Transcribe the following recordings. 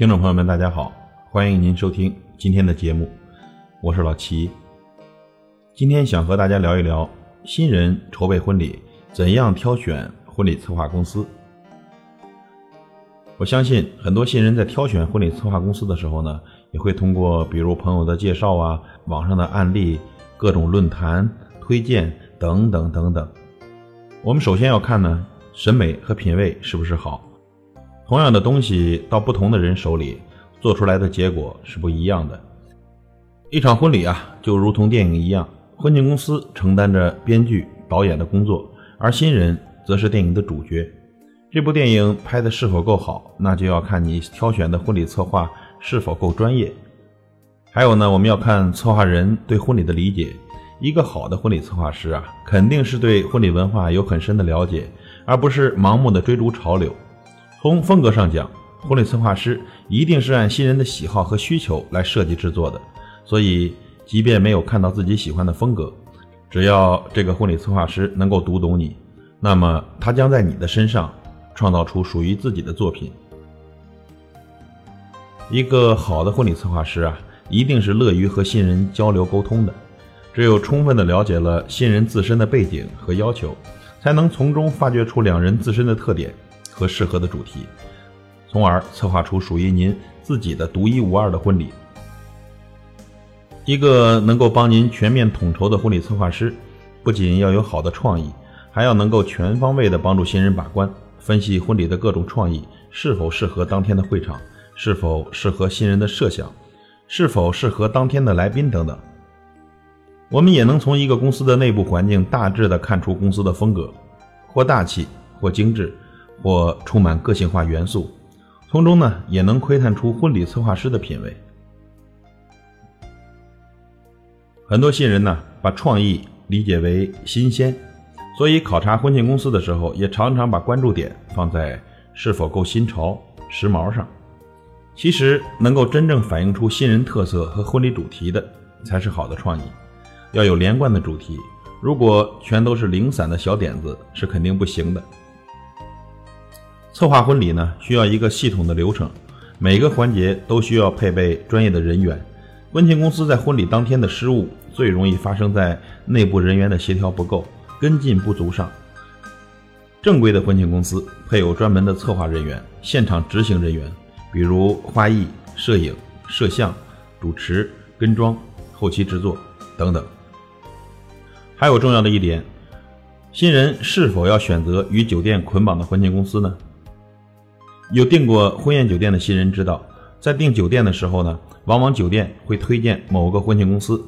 听众朋友们，大家好，欢迎您收听今天的节目，我是老齐。今天想和大家聊一聊新人筹备婚礼怎样挑选婚礼策划公司。我相信很多新人在挑选婚礼策划公司的时候呢，也会通过比如朋友的介绍啊、网上的案例、各种论坛推荐等等等等。我们首先要看呢，审美和品味是不是好。同样的东西到不同的人手里，做出来的结果是不一样的。一场婚礼啊，就如同电影一样，婚庆公司承担着编剧、导演的工作，而新人则是电影的主角。这部电影拍的是否够好，那就要看你挑选的婚礼策划是否够专业。还有呢，我们要看策划人对婚礼的理解。一个好的婚礼策划师啊，肯定是对婚礼文化有很深的了解，而不是盲目的追逐潮流。从风格上讲，婚礼策划师一定是按新人的喜好和需求来设计制作的。所以，即便没有看到自己喜欢的风格，只要这个婚礼策划师能够读懂你，那么他将在你的身上。创造出属于自己的作品。一个好的婚礼策划师啊，一定是乐于和新人交流沟通的。只有充分的了解了新人自身的背景和要求，才能从中发掘出两人自身的特点和适合的主题，从而策划出属于您自己的独一无二的婚礼。一个能够帮您全面统筹的婚礼策划师，不仅要有好的创意，还要能够全方位的帮助新人把关。分析婚礼的各种创意是否适合当天的会场，是否适合新人的设想，是否适合当天的来宾等等。我们也能从一个公司的内部环境大致的看出公司的风格，或大气，或精致，或充满个性化元素。从中呢，也能窥探出婚礼策划师的品味。很多新人呢，把创意理解为新鲜。所以，考察婚庆公司的时候，也常常把关注点放在是否够新潮、时髦上。其实，能够真正反映出新人特色和婚礼主题的，才是好的创意。要有连贯的主题，如果全都是零散的小点子，是肯定不行的。策划婚礼呢，需要一个系统的流程，每个环节都需要配备专业的人员。婚庆公司在婚礼当天的失误，最容易发生在内部人员的协调不够。跟进不足上，正规的婚庆公司配有专门的策划人员、现场执行人员，比如花艺、摄影、摄像、主持、跟妆、后期制作等等。还有重要的一点，新人是否要选择与酒店捆绑的婚庆公司呢？有订过婚宴酒店的新人知道，在订酒店的时候呢，往往酒店会推荐某个婚庆公司，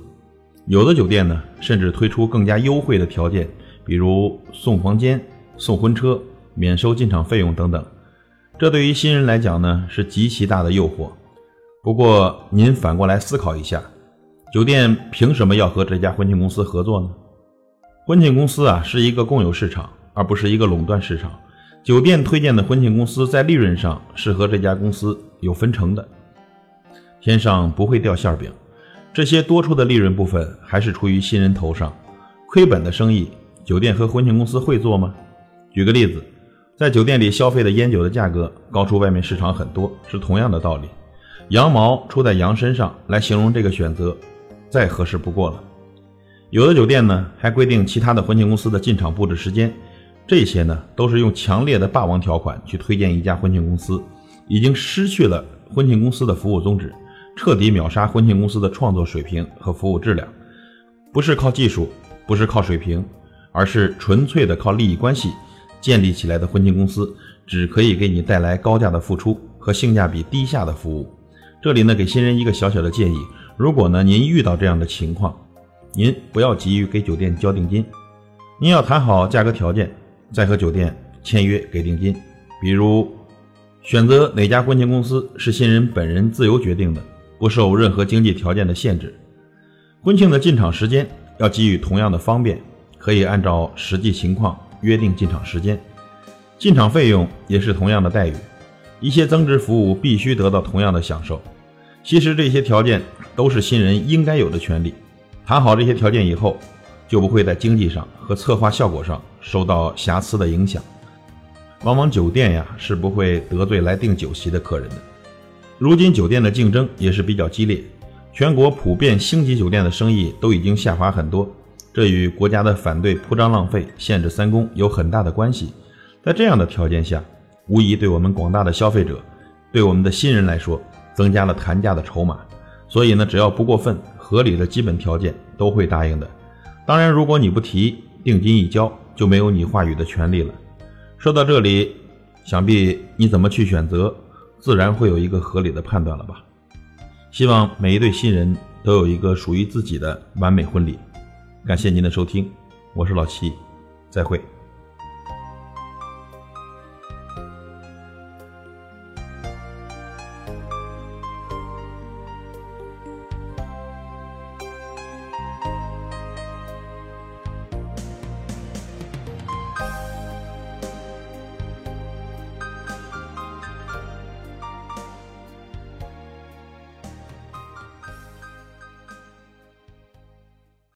有的酒店呢，甚至推出更加优惠的条件。比如送房间、送婚车、免收进场费用等等，这对于新人来讲呢是极其大的诱惑。不过您反过来思考一下，酒店凭什么要和这家婚庆公司合作呢？婚庆公司啊是一个共有市场，而不是一个垄断市场。酒店推荐的婚庆公司在利润上是和这家公司有分成的。天上不会掉馅饼，这些多出的利润部分还是出于新人头上，亏本的生意。酒店和婚庆公司会做吗？举个例子，在酒店里消费的烟酒的价格高出外面市场很多，是同样的道理。羊毛出在羊身上来形容这个选择，再合适不过了。有的酒店呢还规定其他的婚庆公司的进场布置时间，这些呢都是用强烈的霸王条款去推荐一家婚庆公司，已经失去了婚庆公司的服务宗旨，彻底秒杀婚庆公司的创作水平和服务质量。不是靠技术，不是靠水平。而是纯粹的靠利益关系建立起来的婚庆公司，只可以给你带来高价的付出和性价比低下的服务。这里呢，给新人一个小小的建议：如果呢您遇到这样的情况，您不要急于给酒店交定金，您要谈好价格条件，再和酒店签约给定金。比如，选择哪家婚庆公司是新人本人自由决定的，不受任何经济条件的限制。婚庆的进场时间要给予同样的方便。可以按照实际情况约定进场时间，进场费用也是同样的待遇，一些增值服务必须得到同样的享受。其实这些条件都是新人应该有的权利。谈好这些条件以后，就不会在经济上和策划效果上受到瑕疵的影响。往往酒店呀是不会得罪来订酒席的客人的。如今酒店的竞争也是比较激烈，全国普遍星级酒店的生意都已经下滑很多，这与国家的反对铺张浪费、限制三公有很大的关系。在这样的条件下，无疑对我们广大的消费者，对我们的新人来说，增加了谈价的筹码。所以呢，只要不过分，合理的基本条件都会答应的。当然，如果你不提，定金一交，就没有你话语的权利了。说到这里，想必你怎么去选择，自然会有一个合理的判断了吧？希望每一对新人都有一个属于自己的完美婚礼。感谢您的收听，我是老齐，再会。